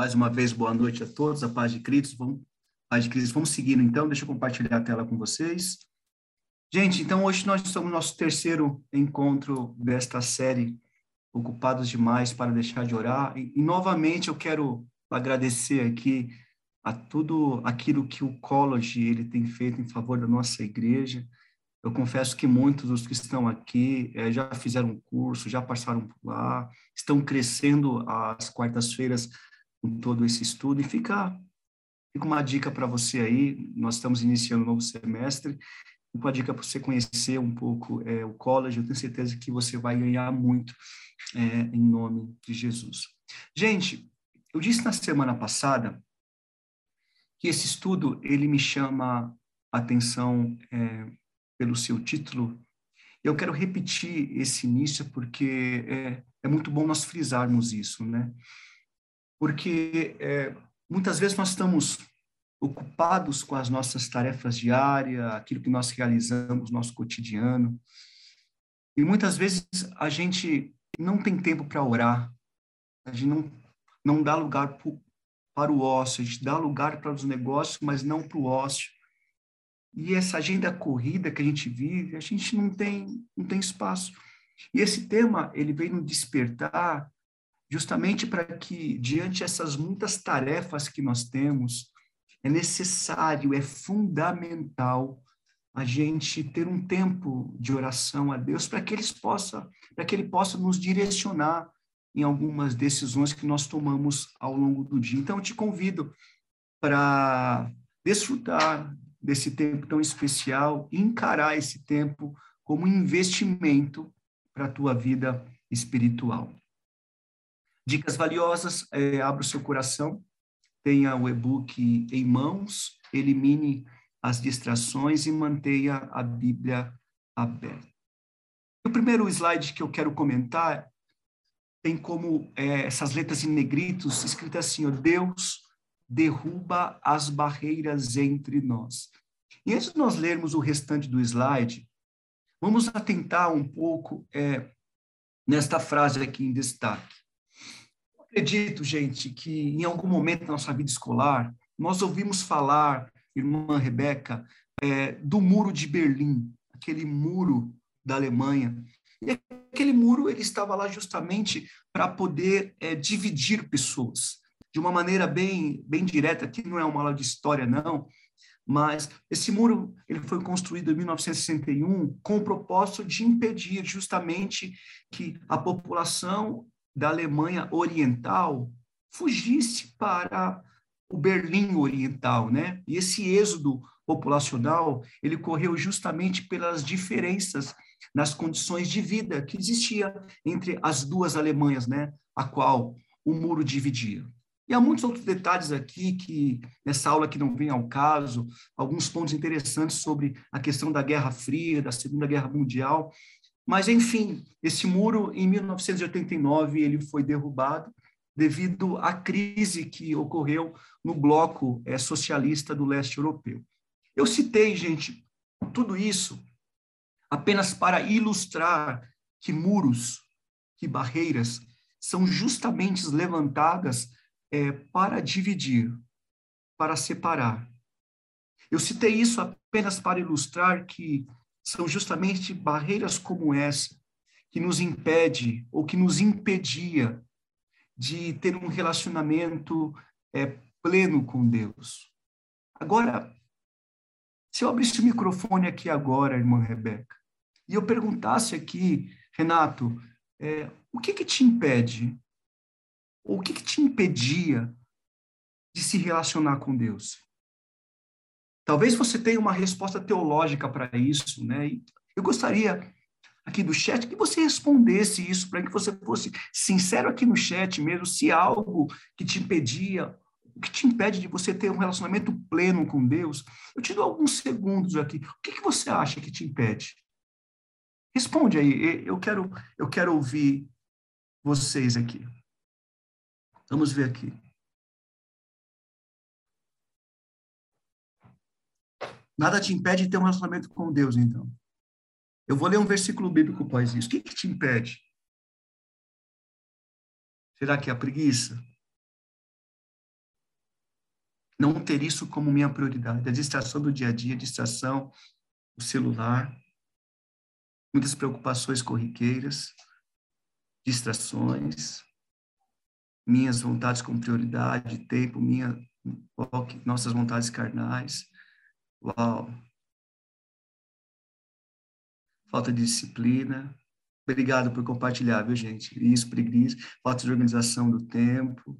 Mais uma vez, boa noite a todos, a paz de Cristo. Vamos, paz de Cristo, vamos seguindo então, deixa eu compartilhar a tela com vocês. Gente, então hoje nós estamos no nosso terceiro encontro desta série, Ocupados Demais para Deixar de Orar. E, e novamente eu quero agradecer aqui a tudo aquilo que o College ele tem feito em favor da nossa igreja. Eu confesso que muitos dos que estão aqui é, já fizeram curso, já passaram por lá, estão crescendo às quartas-feiras com todo esse estudo. E fica, fica uma dica para você aí, nós estamos iniciando um novo semestre, uma dica para você conhecer um pouco é, o college, eu tenho certeza que você vai ganhar muito é, em nome de Jesus. Gente, eu disse na semana passada que esse estudo, ele me chama a atenção é, pelo seu título. Eu quero repetir esse início porque é, é muito bom nós frisarmos isso, né? Porque é, muitas vezes nós estamos ocupados com as nossas tarefas diárias, aquilo que nós realizamos no nosso cotidiano, e muitas vezes a gente não tem tempo para orar, a gente não, não dá lugar pro, para o ócio, a gente dá lugar para os negócios, mas não para o ócio. E essa agenda corrida que a gente vive, a gente não tem, não tem espaço. E esse tema, ele vem nos despertar justamente para que, diante essas muitas tarefas que nós temos, é necessário, é fundamental a gente ter um tempo de oração a Deus para que ele possa, para que ele possa nos direcionar em algumas decisões que nós tomamos ao longo do dia. Então eu te convido para desfrutar desse tempo tão especial encarar esse tempo como investimento para a tua vida espiritual. Dicas valiosas, é, abra o seu coração, tenha o e-book em mãos, elimine as distrações e mantenha a Bíblia aberta. O primeiro slide que eu quero comentar tem como é, essas letras em negritos escritas assim, ó, Deus derruba as barreiras entre nós. E antes de nós lermos o restante do slide, vamos atentar um pouco é, nesta frase aqui em destaque. Acredito, gente, que em algum momento da nossa vida escolar, nós ouvimos falar, irmã Rebeca, é, do muro de Berlim, aquele muro da Alemanha. E aquele muro ele estava lá justamente para poder é, dividir pessoas de uma maneira bem, bem direta, aqui não é uma aula de história, não, mas esse muro ele foi construído em 1961 com o propósito de impedir justamente que a população da Alemanha Oriental fugisse para o Berlim Oriental, né? E esse êxodo populacional, ele correu justamente pelas diferenças nas condições de vida que existia entre as duas Alemanhas, né? A qual o muro dividia. E há muitos outros detalhes aqui que nessa aula que não vem ao caso, alguns pontos interessantes sobre a questão da Guerra Fria, da Segunda Guerra Mundial. Mas enfim, esse muro em 1989 ele foi derrubado devido à crise que ocorreu no bloco é, socialista do leste europeu. Eu citei, gente, tudo isso apenas para ilustrar que muros, que barreiras são justamente levantadas é, para dividir, para separar. Eu citei isso apenas para ilustrar que são justamente barreiras como essa que nos impede ou que nos impedia de ter um relacionamento é, pleno com Deus. Agora, se eu abrisse o microfone aqui agora, irmã Rebeca, e eu perguntasse aqui, Renato, é, o que que te impede o que, que te impedia de se relacionar com Deus? Talvez você tenha uma resposta teológica para isso, né? E eu gostaria aqui do chat que você respondesse isso, para que você fosse sincero aqui no chat mesmo, se algo que te impedia, o que te impede de você ter um relacionamento pleno com Deus. Eu te dou alguns segundos aqui. O que, que você acha que te impede? Responde aí. Eu quero, eu quero ouvir vocês aqui. Vamos ver aqui. Nada te impede de ter um relacionamento com Deus, então. Eu vou ler um versículo bíblico após isso. O que, que te impede? Será que é a preguiça? não ter isso como minha prioridade. A distração do dia a dia, a distração, o celular, muitas preocupações corriqueiras, distrações, minhas vontades como prioridade, tempo, minha, nossas vontades carnais. Uau! Falta de disciplina. Obrigado por compartilhar, viu, gente? Isso, preguiça, falta de organização do tempo.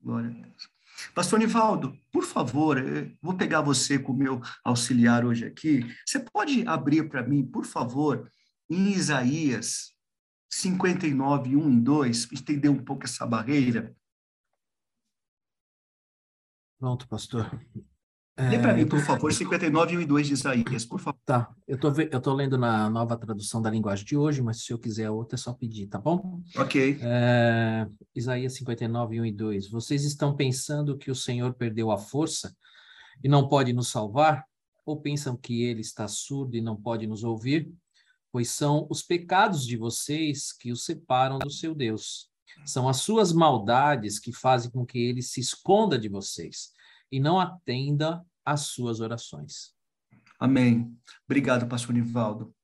Glória a Deus. Pastor Nivaldo, por favor, vou pegar você como meu auxiliar hoje aqui. Você pode abrir para mim, por favor, em Isaías 59, 1 e 2, para entender um pouco essa barreira. Pronto, pastor. Lê para mim, por favor, 59, 1 e 2 de Isaías, por favor. Tá, eu tô, eu tô lendo na nova tradução da linguagem de hoje, mas se eu quiser outra é só pedir, tá bom? Ok. É, Isaías 59, 1 e 2. Vocês estão pensando que o Senhor perdeu a força e não pode nos salvar? Ou pensam que ele está surdo e não pode nos ouvir? Pois são os pecados de vocês que o separam do seu Deus. São as suas maldades que fazem com que ele se esconda de vocês e não atenda às suas orações. Amém. Obrigado, pastor Nivaldo.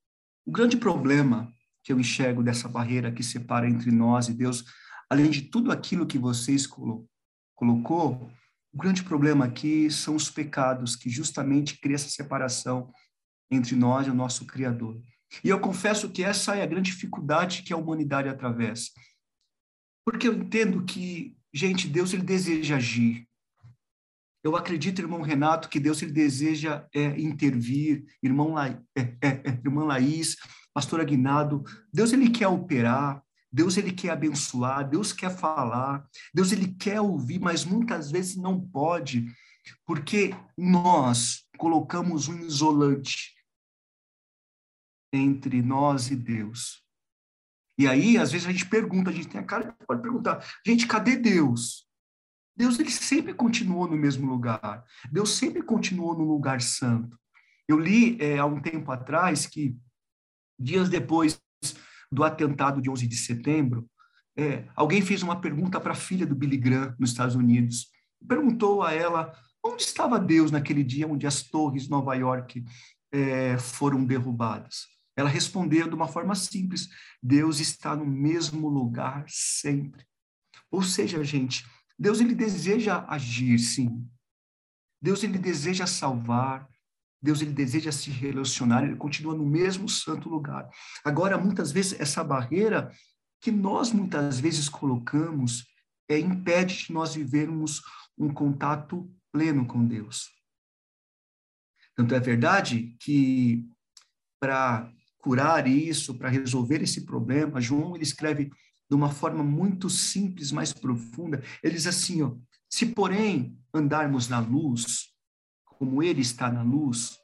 O grande problema que eu enxergo dessa barreira que separa entre nós e Deus, além de tudo aquilo que vocês colocou, o grande problema aqui são os pecados que justamente criam essa separação entre nós e o nosso Criador. E eu confesso que essa é a grande dificuldade que a humanidade atravessa. Porque eu entendo que, gente, Deus ele deseja agir. Eu acredito, irmão Renato, que Deus ele deseja é, intervir, irmão La, é, é, é, irmã Laís, pastor Aguinaldo, Deus ele quer operar, Deus ele quer abençoar, Deus quer falar, Deus ele quer ouvir, mas muitas vezes não pode, porque nós colocamos um isolante entre nós e Deus. E aí, às vezes a gente pergunta, a gente tem a cara pode perguntar, gente, cadê Deus? Deus ele sempre continuou no mesmo lugar. Deus sempre continuou no lugar santo. Eu li é, há um tempo atrás que, dias depois do atentado de 11 de setembro, é, alguém fez uma pergunta para a filha do Billy Graham, nos Estados Unidos. Perguntou a ela onde estava Deus naquele dia onde as torres de Nova York é, foram derrubadas. Ela respondeu de uma forma simples: Deus está no mesmo lugar sempre. Ou seja, gente, Deus ele deseja agir, sim. Deus ele deseja salvar. Deus ele deseja se relacionar, ele continua no mesmo santo lugar. Agora, muitas vezes essa barreira que nós muitas vezes colocamos é impede de nós vivermos um contato pleno com Deus. Tanto é verdade que para curar isso, para resolver esse problema, João ele escreve de uma forma muito simples, mais profunda. Ele diz assim, ó, se porém andarmos na luz, como ele está na luz,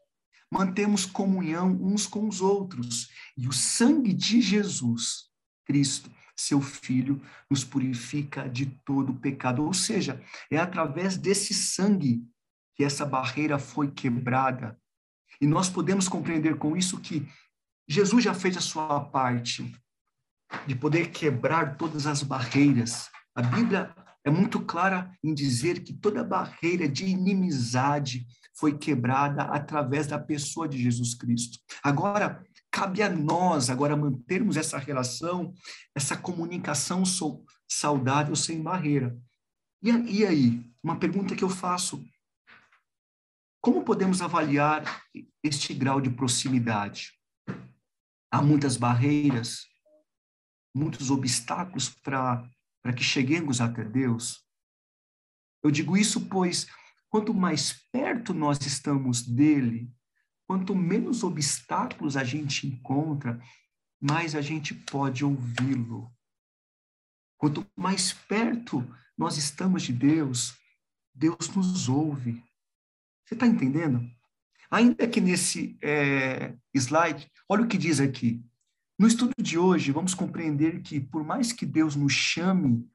mantemos comunhão uns com os outros, e o sangue de Jesus, Cristo, seu filho, nos purifica de todo pecado. Ou seja, é através desse sangue que essa barreira foi quebrada. E nós podemos compreender com isso que Jesus já fez a sua parte de poder quebrar todas as barreiras. A Bíblia é muito clara em dizer que toda barreira de inimizade foi quebrada através da pessoa de Jesus Cristo. Agora, cabe a nós agora mantermos essa relação, essa comunicação saudável sem barreira. E, aí, uma pergunta que eu faço: como podemos avaliar este grau de proximidade? Há muitas barreiras, muitos obstáculos para que cheguemos até Deus. Eu digo isso pois quanto mais perto nós estamos dele, quanto menos obstáculos a gente encontra, mais a gente pode ouvi-lo. Quanto mais perto nós estamos de Deus, Deus nos ouve. Você está entendendo? Ainda que nesse é, slide, olha o que diz aqui. No estudo de hoje, vamos compreender que, por mais que Deus nos chame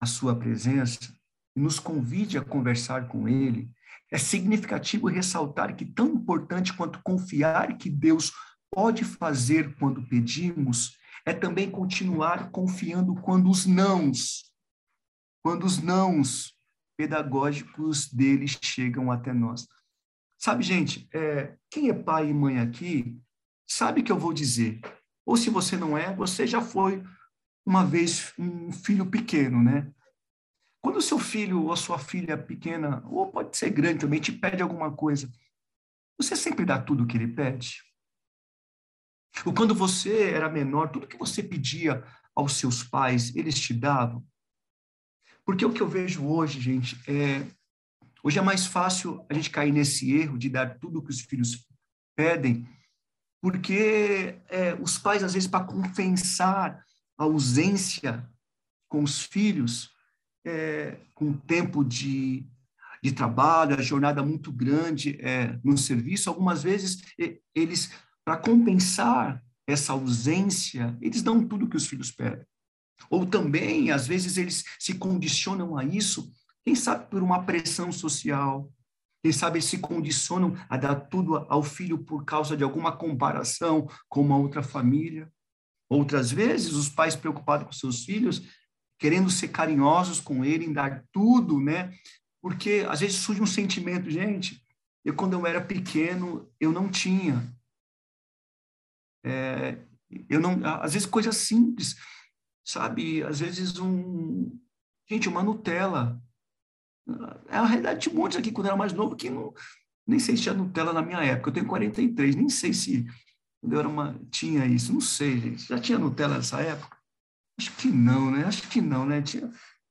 à sua presença e nos convide a conversar com Ele, é significativo ressaltar que, tão importante quanto confiar que Deus pode fazer quando pedimos, é também continuar confiando quando os nãos, quando os nãos pedagógicos dele chegam até nós. Sabe, gente, é, quem é pai e mãe aqui sabe que eu vou dizer. Ou se você não é, você já foi uma vez um filho pequeno, né? Quando o seu filho ou a sua filha pequena, ou pode ser grande também, te pede alguma coisa, você sempre dá tudo o que ele pede? Ou quando você era menor, tudo que você pedia aos seus pais, eles te davam? Porque o que eu vejo hoje, gente, é. Hoje é mais fácil a gente cair nesse erro de dar tudo o que os filhos pedem, porque é, os pais, às vezes, para compensar a ausência com os filhos, é, com tempo de, de trabalho, a jornada muito grande é, no serviço, algumas vezes eles, para compensar essa ausência, eles dão tudo que os filhos pedem. Ou também, às vezes, eles se condicionam a isso, quem sabe por uma pressão social, quem sabe se condicionam a dar tudo ao filho por causa de alguma comparação com uma outra família. Outras vezes, os pais preocupados com seus filhos, querendo ser carinhosos com ele, em dar tudo, né? Porque às vezes surge um sentimento, gente. Eu, quando eu era pequeno, eu não tinha. É, eu não, às vezes coisas simples sabe? Às vezes um, gente, uma Nutella. É a realidade de muitos aqui, quando eu era mais novo, que não, nem sei se tinha Nutella na minha época. Eu tenho 43, nem sei se quando eu era uma, tinha isso. Não sei, gente. Já tinha Nutella nessa época? Acho que não, né? Acho que não, né? Tinha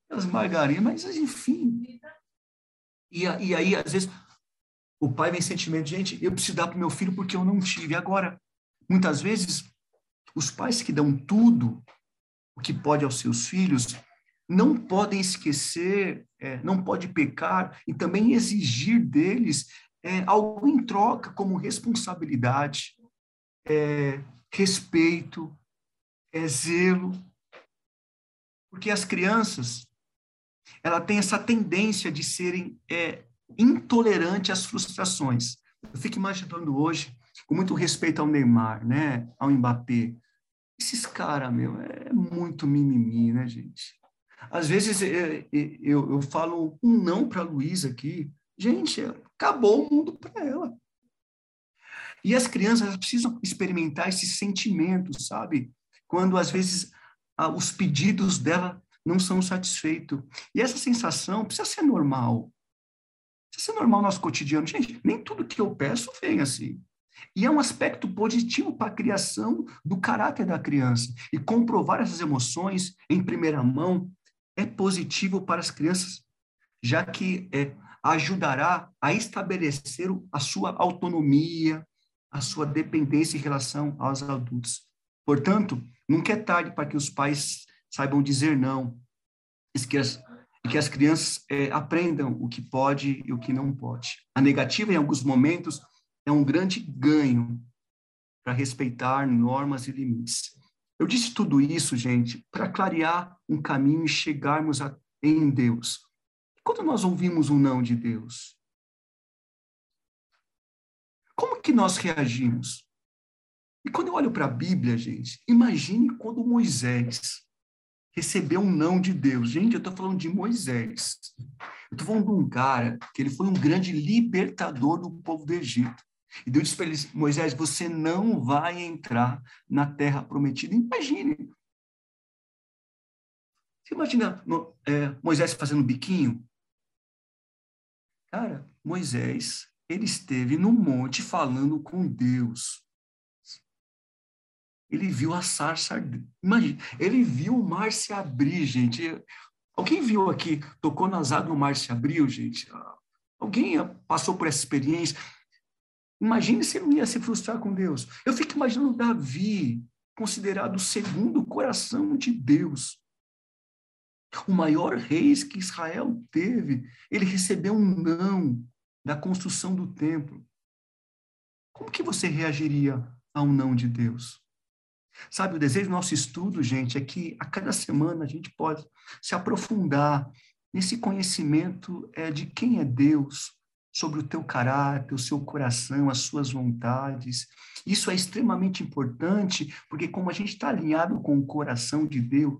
as margarinas, mas enfim. E, e aí, às vezes, o pai vem sentimento, gente, eu preciso dar para o meu filho porque eu não tive. Agora, muitas vezes, os pais que dão tudo o que pode aos seus filhos, não podem esquecer, é, não pode pecar e também exigir deles é, algo em troca, como responsabilidade, é, respeito, é, zelo. Porque as crianças, ela tem essa tendência de serem é, intolerantes às frustrações. Eu fico imaginando hoje, com muito respeito ao Neymar, né, ao Mbappé, esses caras, meu, é muito mimimi, né, gente? Às vezes é, é, eu, eu falo um não para a Luísa aqui. Gente, acabou o mundo para ela. E as crianças precisam experimentar esse sentimento, sabe? Quando às vezes os pedidos dela não são satisfeitos. E essa sensação precisa ser normal. Precisa ser normal no nosso cotidiano. Gente, nem tudo que eu peço vem assim. E é um aspecto positivo para a criação do caráter da criança. E comprovar essas emoções em primeira mão é positivo para as crianças, já que é, ajudará a estabelecer a sua autonomia, a sua dependência em relação aos adultos. Portanto, nunca é tarde para que os pais saibam dizer não, e que as, que as crianças é, aprendam o que pode e o que não pode. A negativa, em alguns momentos, é um grande ganho para respeitar normas e limites. Eu disse tudo isso, gente, para clarear um caminho e chegarmos a, em Deus. Quando nós ouvimos um não de Deus, como que nós reagimos? E quando eu olho para a Bíblia, gente, imagine quando Moisés recebeu um não de Deus. Gente, eu estou falando de Moisés. Eu estou falando de um cara que ele foi um grande libertador do povo do Egito. E Deus disse para ele, Moisés, você não vai entrar na terra prometida. Imagine. Você imagina é, Moisés fazendo biquinho? Cara, Moisés, ele esteve no monte falando com Deus. Ele viu a sarça. Imagina, ele viu o mar se abrir, gente. Alguém viu aqui, tocou nas águas, o mar se abriu, gente? Alguém passou por essa experiência? Imagine se ele não ia se frustrar com Deus. Eu fico imaginando Davi, considerado o segundo coração de Deus. O maior rei que Israel teve, ele recebeu um não da construção do templo. Como que você reagiria a um não de Deus? Sabe, o desejo do nosso estudo, gente, é que a cada semana a gente pode se aprofundar nesse conhecimento é, de quem é Deus, sobre o teu caráter, o seu coração, as suas vontades. Isso é extremamente importante, porque como a gente está alinhado com o coração de Deus,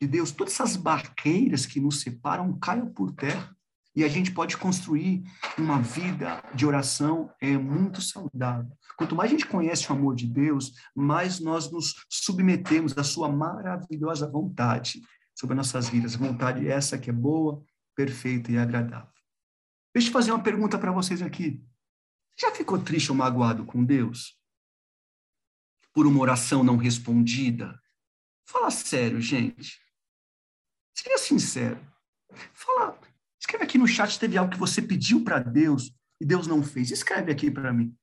de Deus, todas essas barreiras que nos separam caiam por terra e a gente pode construir uma vida de oração é muito saudável. Quanto mais a gente conhece o amor de Deus, mais nós nos submetemos à sua maravilhosa vontade sobre nossas vidas. Vontade essa que é boa, perfeita e agradável. Deixa eu fazer uma pergunta para vocês aqui. Já ficou triste ou magoado com Deus? Por uma oração não respondida? Fala sério, gente. Seja sincero. Fala, escreve aqui no chat teve algo que você pediu para Deus e Deus não fez. Escreve aqui para mim.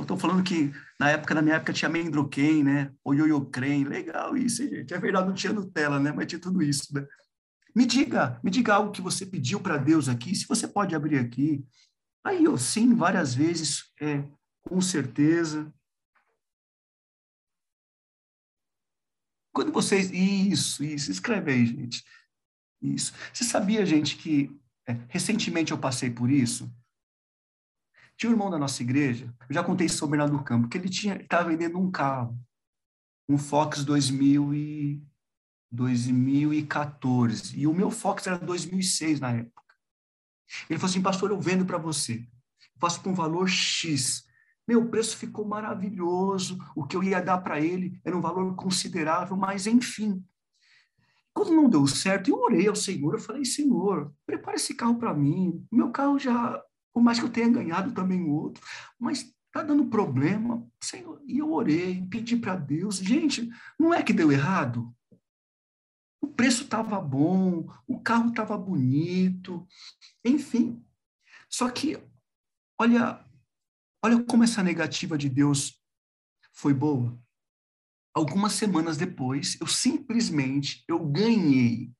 Estou falando que na época, na minha época, tinha Mendroquem, né? O Yoyocrem. Legal isso, gente. É verdade, não tinha Nutella, né? Mas tinha tudo isso, né? Me diga, me diga algo que você pediu para Deus aqui, se você pode abrir aqui. Aí eu sim, várias vezes, é, com certeza. Quando vocês. Isso, isso, escreve aí, gente. Isso. Você sabia, gente, que é, recentemente eu passei por isso? Tinha um irmão da nossa igreja, eu já contei sobre o Bernardo do Campo, que ele estava vendendo um carro, um Fox 2000 e 2014. E o meu Fox era 2006 na época. Ele falou assim, pastor, eu vendo para você. Faço com valor X. Meu preço ficou maravilhoso. O que eu ia dar para ele era um valor considerável, mas enfim. Quando não deu certo, eu orei ao Senhor. Eu falei, Senhor, prepara esse carro para mim. Meu carro já, por mais que eu tenha ganhado também outro, mas está dando problema. Senhor, e eu orei, pedi para Deus. Gente, não é que deu errado? Preço estava bom, o carro estava bonito, enfim. Só que, olha, olha como essa negativa de Deus foi boa. Algumas semanas depois, eu simplesmente, eu ganhei.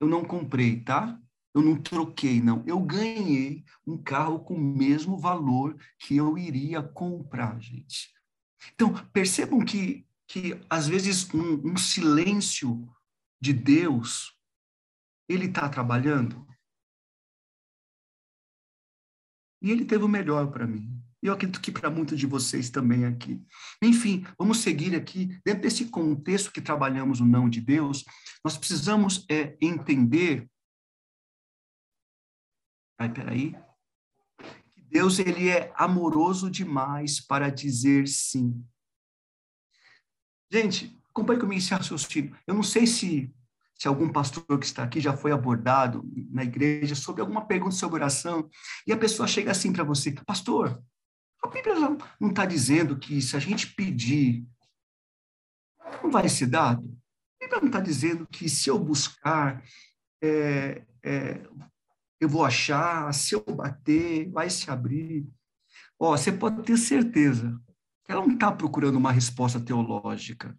Eu não comprei, tá? Eu não troquei, não. Eu ganhei um carro com o mesmo valor que eu iria comprar, gente. Então, percebam que, que às vezes, um, um silêncio de Deus, ele está trabalhando. E ele teve o melhor para mim. E eu acredito que para muitos de vocês também aqui. Enfim, vamos seguir aqui. Dentro desse contexto que trabalhamos o não de Deus, nós precisamos é, entender. Ai, peraí. Que Deus ele é amoroso demais para dizer sim. Gente, acompanhe comigo esse raciocínio. Eu não sei se, se algum pastor que está aqui já foi abordado na igreja sobre alguma pergunta sobre oração, e a pessoa chega assim para você, pastor, a Bíblia não está dizendo que se a gente pedir, não vai ser dado? A Bíblia não está dizendo que se eu buscar, é, é, eu vou achar, se eu bater, vai se abrir. Ó, você pode ter certeza que ela não está procurando uma resposta teológica.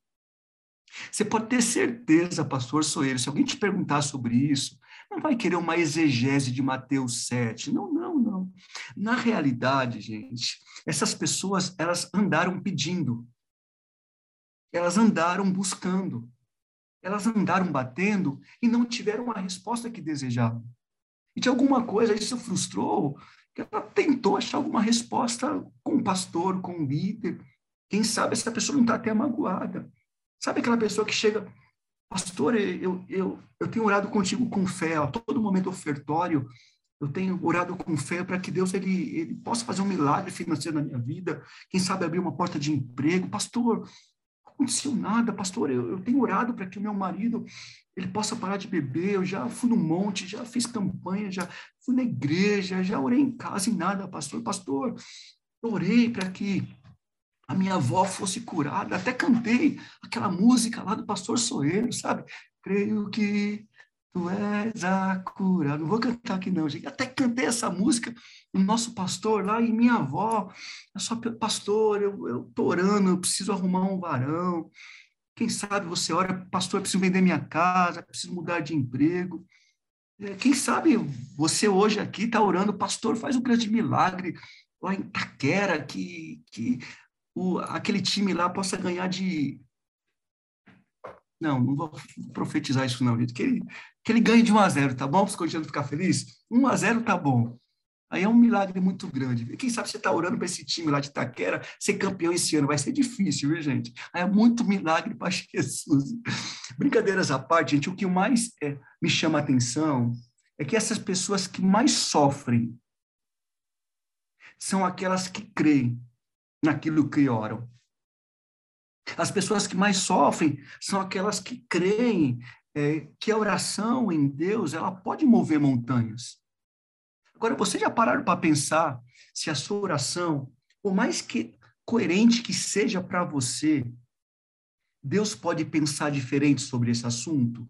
Você pode ter certeza, pastor Soeiro, se alguém te perguntar sobre isso, não vai querer uma exegese de Mateus 7. Não, não, não. Na realidade, gente, essas pessoas, elas andaram pedindo. Elas andaram buscando. Elas andaram batendo e não tiveram a resposta que desejavam. E de alguma coisa isso frustrou, que ela tentou achar alguma resposta com o pastor, com o líder. Quem sabe essa pessoa não está até magoada. Sabe aquela pessoa que chega, pastor, eu, eu, eu tenho orado contigo com fé, a todo momento ofertório, eu tenho orado com fé para que Deus ele, ele possa fazer um milagre financeiro na minha vida, quem sabe abrir uma porta de emprego. Pastor, não aconteceu nada, pastor, eu, eu tenho orado para que o meu marido ele possa parar de beber, eu já fui no monte, já fiz campanha, já fui na igreja, já orei em casa e nada, pastor. Pastor, orei para que a minha avó fosse curada. Até cantei aquela música lá do pastor Soeiro, sabe? Creio que tu és a cura. Não vou cantar aqui não, gente. Até cantei essa música, o nosso pastor lá e minha avó. É só pastor, eu, eu tô orando, eu preciso arrumar um varão. Quem sabe você ora, pastor, eu preciso vender minha casa, preciso mudar de emprego. É, quem sabe você hoje aqui está orando, pastor, faz um grande milagre lá em Taquera, que, que o, aquele time lá possa ganhar de. Não, não vou profetizar isso, não, gente. Que ele, que ele ganhe de 1 a 0 tá bom? Para os corintianos ficar felizes? 1 a 0 tá bom. Aí é um milagre muito grande. Quem sabe você está orando para esse time lá de Taquera ser campeão esse ano? Vai ser difícil, viu, gente? Aí é muito milagre para Jesus. Brincadeiras à parte, gente, o que mais é, me chama a atenção é que essas pessoas que mais sofrem são aquelas que creem naquilo que oram. As pessoas que mais sofrem são aquelas que creem é, que a oração em Deus ela pode mover montanhas. Agora, vocês já pararam para pensar se a sua oração, por mais que coerente que seja para você, Deus pode pensar diferente sobre esse assunto?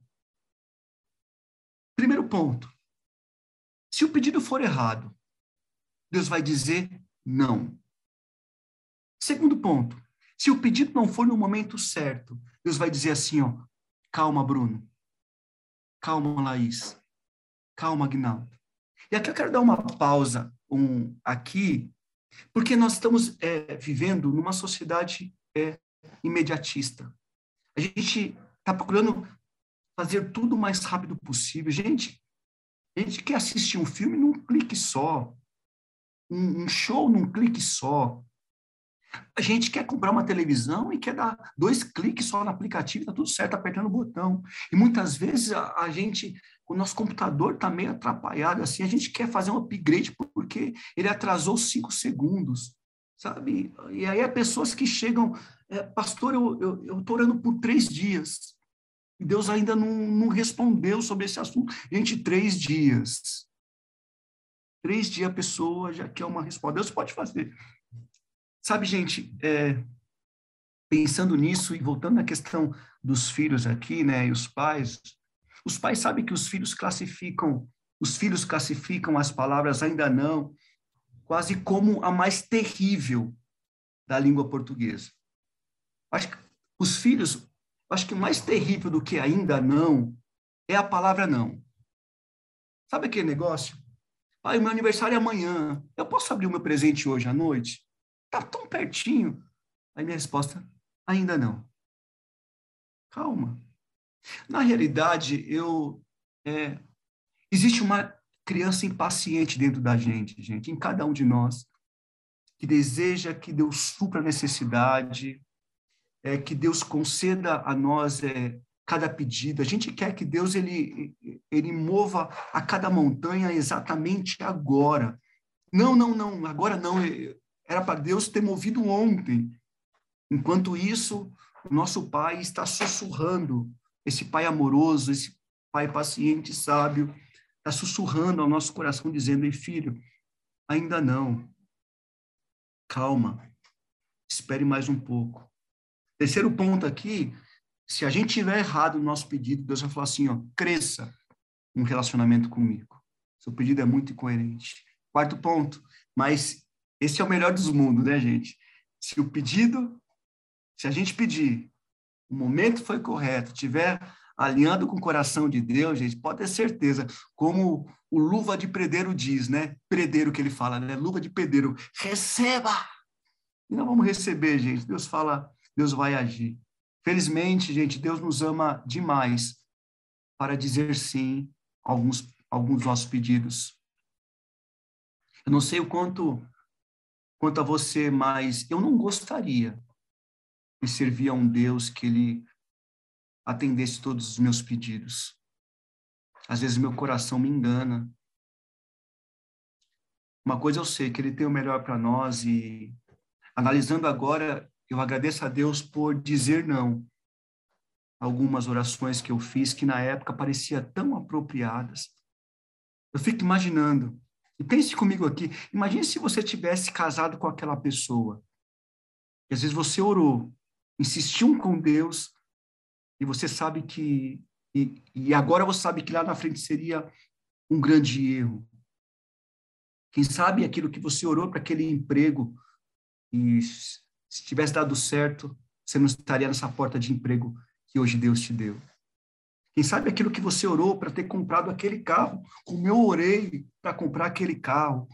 Primeiro ponto. Se o pedido for errado, Deus vai dizer não. Segundo ponto. Se o pedido não for no momento certo, Deus vai dizer assim, ó, calma, Bruno. Calma, Laís. Calma, Agnaldo. E aqui eu quero dar uma pausa um, aqui, porque nós estamos é, vivendo numa sociedade é, imediatista. A gente está procurando fazer tudo o mais rápido possível. Gente, a gente quer assistir um filme num clique só, um, um show num clique só. A gente quer comprar uma televisão e quer dar dois cliques só no aplicativo, está tudo certo, apertando o botão. E muitas vezes a, a gente, o nosso computador está meio atrapalhado, assim, a gente quer fazer um upgrade porque ele atrasou cinco segundos, sabe? E aí há pessoas que chegam, é, pastor, eu estou orando por três dias, e Deus ainda não, não respondeu sobre esse assunto. Gente, três dias. Três dias a pessoa já quer uma resposta. Deus pode fazer. Sabe, gente, é, pensando nisso e voltando à questão dos filhos aqui, né, e os pais, os pais sabem que os filhos classificam, os filhos classificam as palavras ainda não, quase como a mais terrível da língua portuguesa. Acho que os filhos, acho que o mais terrível do que ainda não é a palavra não. Sabe aquele negócio? Pai, o meu aniversário é amanhã. Eu posso abrir o meu presente hoje à noite? Está tão pertinho. Aí minha resposta, ainda não. Calma. Na realidade, eu é, existe uma criança impaciente dentro da gente, gente, em cada um de nós, que deseja que Deus supra a necessidade, é, que Deus conceda a nós é, cada pedido. A gente quer que Deus ele, ele mova a cada montanha exatamente agora. Não, não, não, agora não. Era para Deus ter movido ontem. Enquanto isso, o nosso Pai está sussurrando, esse Pai amoroso, esse Pai paciente sábio, está sussurrando ao nosso coração, dizendo: Ei, filho, ainda não. Calma, espere mais um pouco. Terceiro ponto aqui: se a gente tiver errado no nosso pedido, Deus vai falar assim: ó, cresça um relacionamento comigo. Seu pedido é muito incoerente. Quarto ponto, mas esse é o melhor dos mundos, né, gente? Se o pedido, se a gente pedir, o momento foi correto, tiver alinhando com o coração de Deus, gente, pode ter certeza, como o luva de predeiro diz, né? Predeiro que ele fala, né? Luva de predeiro, receba! E nós vamos receber, gente. Deus fala, Deus vai agir. Felizmente, gente, Deus nos ama demais para dizer sim a alguns, alguns dos nossos pedidos. Eu não sei o quanto quanto a você, mas eu não gostaria de servir a um Deus que ele atendesse todos os meus pedidos. Às vezes meu coração me engana. Uma coisa eu sei, que ele tem o melhor para nós e analisando agora, eu agradeço a Deus por dizer não. Algumas orações que eu fiz que na época parecia tão apropriadas. Eu fico imaginando e pense comigo aqui, imagine se você tivesse casado com aquela pessoa. E às vezes você orou, insistiu com Deus, e você sabe que. E, e agora você sabe que lá na frente seria um grande erro. Quem sabe aquilo que você orou para aquele emprego, e se tivesse dado certo, você não estaria nessa porta de emprego que hoje Deus te deu. Quem sabe aquilo que você orou para ter comprado aquele carro, como eu orei para comprar aquele carro,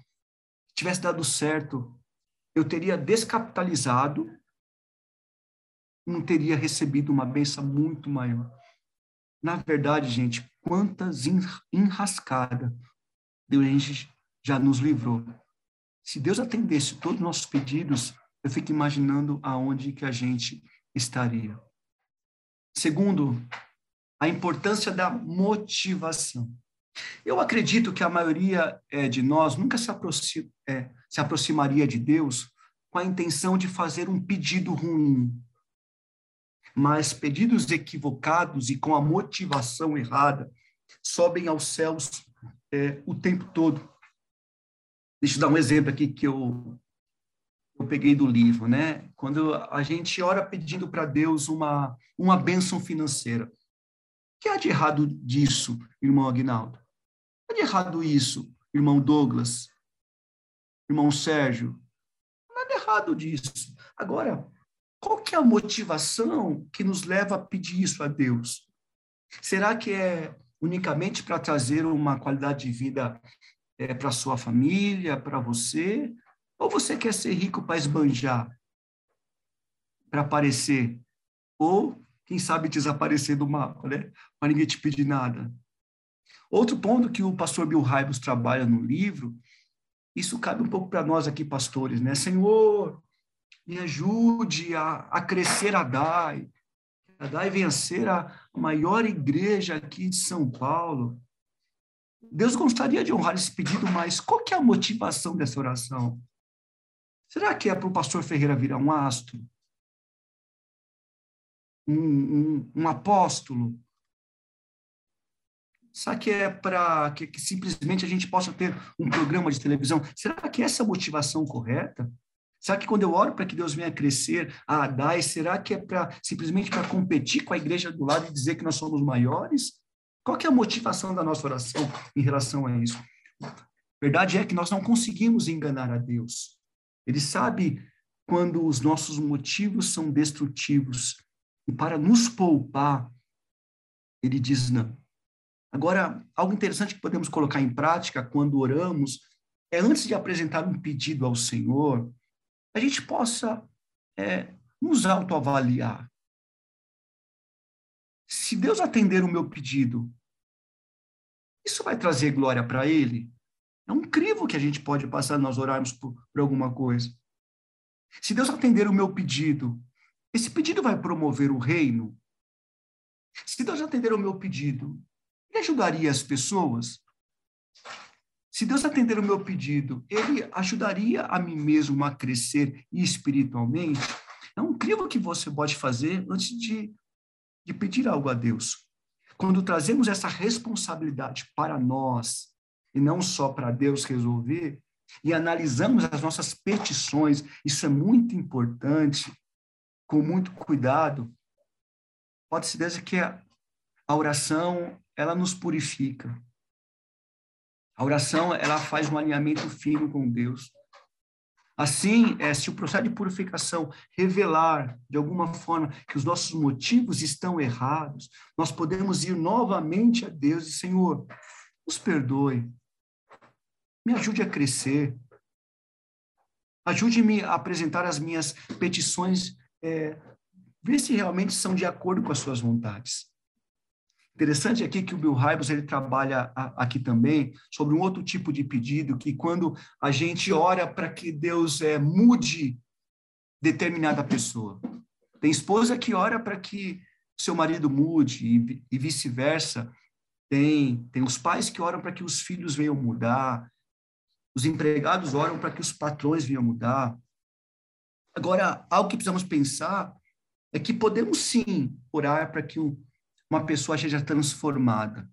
tivesse dado certo, eu teria descapitalizado, não teria recebido uma benção muito maior. Na verdade, gente, quantas enrascadas Deus, já nos livrou. Se Deus atendesse todos os nossos pedidos, eu fico imaginando aonde que a gente estaria. Segundo, a importância da motivação. Eu acredito que a maioria é, de nós nunca se, é, se aproximaria de Deus com a intenção de fazer um pedido ruim. Mas pedidos equivocados e com a motivação errada sobem aos céus é, o tempo todo. Deixa eu dar um exemplo aqui que eu, eu peguei do livro, né? Quando a gente ora pedindo para Deus uma, uma bênção financeira. Que há de errado disso, irmão Aguinaldo? O que há de errado isso, irmão Douglas? Irmão Sérgio? Nada errado disso. Agora, qual que é a motivação que nos leva a pedir isso a Deus? Será que é unicamente para trazer uma qualidade de vida é, para sua família, para você? Ou você quer ser rico para esbanjar, para aparecer? Ou, quem sabe, desaparecer do mapa, né? Para ninguém te pedir nada. Outro ponto que o pastor Bill Raibos trabalha no livro, isso cabe um pouco para nós aqui, pastores, né? Senhor, me ajude a, a crescer a DAI. A DAI ser a maior igreja aqui de São Paulo. Deus gostaria de honrar esse pedido, mas qual que é a motivação dessa oração? Será que é para o pastor Ferreira virar um astro? Um, um, um apóstolo? Será que é para que, que, simplesmente a gente possa ter um programa de televisão? Será que essa é a motivação correta? Será que quando eu oro para que Deus venha crescer a Adai, será que é para simplesmente para competir com a igreja do lado e dizer que nós somos maiores? Qual que é a motivação da nossa oração em relação a isso? Verdade é que nós não conseguimos enganar a Deus. Ele sabe quando os nossos motivos são destrutivos. E para nos poupar, ele diz não. Agora, algo interessante que podemos colocar em prática quando oramos é antes de apresentar um pedido ao Senhor, a gente possa é, nos autoavaliar se Deus atender o meu pedido, isso vai trazer glória para Ele? É um crivo que a gente pode passar nós orarmos por, por alguma coisa. Se Deus atender o meu pedido, esse pedido vai promover o reino? Se Deus atender o meu pedido, ele ajudaria as pessoas? Se Deus atender o meu pedido, ele ajudaria a mim mesmo a crescer espiritualmente? É um crivo que você pode fazer antes de de pedir algo a Deus. Quando trazemos essa responsabilidade para nós, e não só para Deus resolver, e analisamos as nossas petições, isso é muito importante, com muito cuidado, pode ser certeza que a, a oração, ela nos purifica. A oração, ela faz um alinhamento fino com Deus. Assim, é, se o processo de purificação revelar, de alguma forma, que os nossos motivos estão errados, nós podemos ir novamente a Deus e, Senhor, nos perdoe, me ajude a crescer, ajude-me a apresentar as minhas petições, é, ver se realmente são de acordo com as suas vontades. Interessante aqui que o Bill Hybels ele trabalha aqui também sobre um outro tipo de pedido que quando a gente ora para que Deus é, mude determinada pessoa. Tem esposa que ora para que seu marido mude e, e vice-versa. Tem, tem os pais que oram para que os filhos venham mudar. Os empregados oram para que os patrões venham mudar. Agora, algo que precisamos pensar é que podemos sim orar para que uma pessoa seja transformada.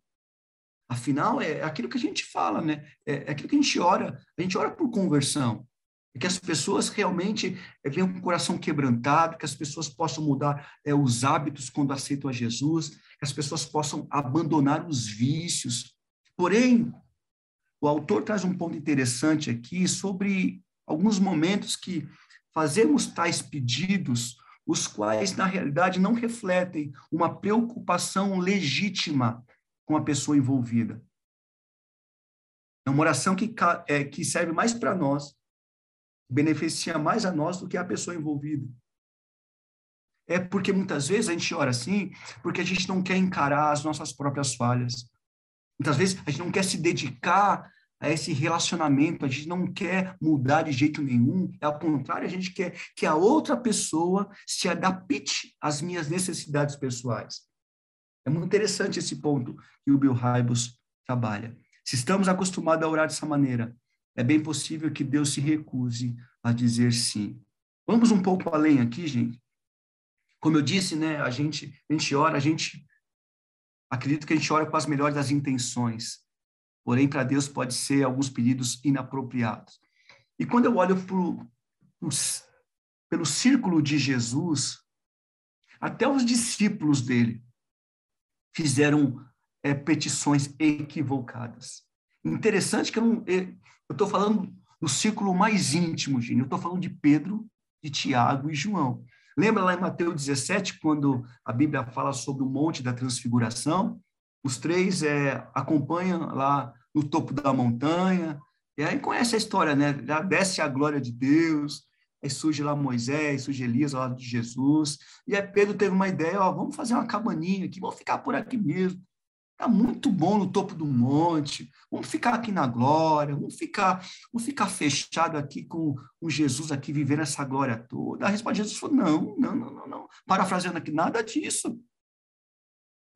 Afinal, é aquilo que a gente fala, né? É, é aquilo que a gente ora. A gente ora por conversão. É que as pessoas realmente é, venham com o coração quebrantado, que as pessoas possam mudar é, os hábitos quando aceitam a Jesus, que as pessoas possam abandonar os vícios. Porém, o autor traz um ponto interessante aqui sobre alguns momentos que fazemos tais pedidos os quais, na realidade, não refletem uma preocupação legítima com a pessoa envolvida. É uma oração que, é, que serve mais para nós, beneficia mais a nós do que a pessoa envolvida. É porque muitas vezes a gente ora assim, porque a gente não quer encarar as nossas próprias falhas. Muitas vezes a gente não quer se dedicar a esse relacionamento, a gente não quer mudar de jeito nenhum, é ao contrário, a gente quer que a outra pessoa se adapte às minhas necessidades pessoais. É muito interessante esse ponto que o Bill Hybels trabalha. Se estamos acostumados a orar dessa maneira, é bem possível que Deus se recuse a dizer sim. Vamos um pouco além aqui, gente. Como eu disse, né, a gente, a gente ora, a gente acredito que a gente ora com as melhores das intenções. Porém, para Deus pode ser alguns pedidos inapropriados. E quando eu olho pro, os, pelo círculo de Jesus, até os discípulos dele fizeram é, petições equivocadas. Interessante que eu. Eu estou falando do círculo mais íntimo, gente. Eu estou falando de Pedro, de Tiago e João. Lembra lá em Mateus 17, quando a Bíblia fala sobre o Monte da Transfiguração? Os três é, acompanham lá no topo da montanha, e aí conhece a história, né? Já desce a glória de Deus, aí surge lá Moisés, surge Elias ao lado de Jesus, e aí Pedro teve uma ideia, ó, vamos fazer uma cabaninha aqui, vamos ficar por aqui mesmo. Está muito bom no topo do monte. Vamos ficar aqui na glória. Vamos ficar, vamos ficar fechado aqui com, com Jesus aqui vivendo essa glória toda. A resposta de Jesus falou: não, não, não, não, não. Parafraseando aqui, nada disso.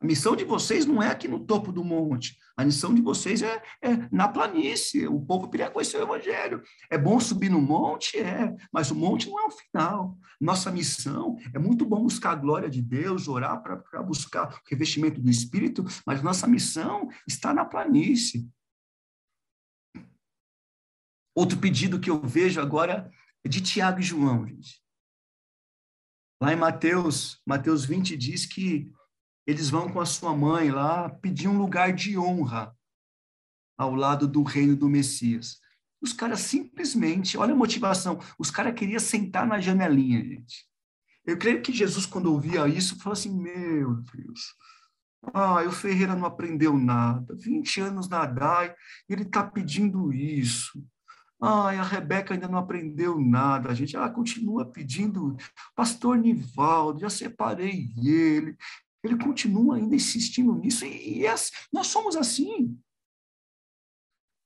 A missão de vocês não é aqui no topo do monte. A missão de vocês é, é na planície. O povo queria conhecer o evangelho. É bom subir no monte? É, mas o monte não é o final. Nossa missão é muito bom buscar a glória de Deus, orar para buscar o revestimento do Espírito, mas nossa missão está na planície. Outro pedido que eu vejo agora é de Tiago e João, gente. Lá em Mateus, Mateus 20 diz que eles vão com a sua mãe lá pedir um lugar de honra ao lado do reino do Messias. Os caras simplesmente, olha a motivação, os caras queriam sentar na janelinha, gente. Eu creio que Jesus, quando ouvia isso, falou assim: Meu Deus, ah, o Ferreira não aprendeu nada, 20 anos na DAI, ele está pedindo isso. Ai, a Rebeca ainda não aprendeu nada, a gente, ela continua pedindo, pastor Nivaldo, já separei ele, ele continua ainda insistindo nisso, e, e é, nós somos assim.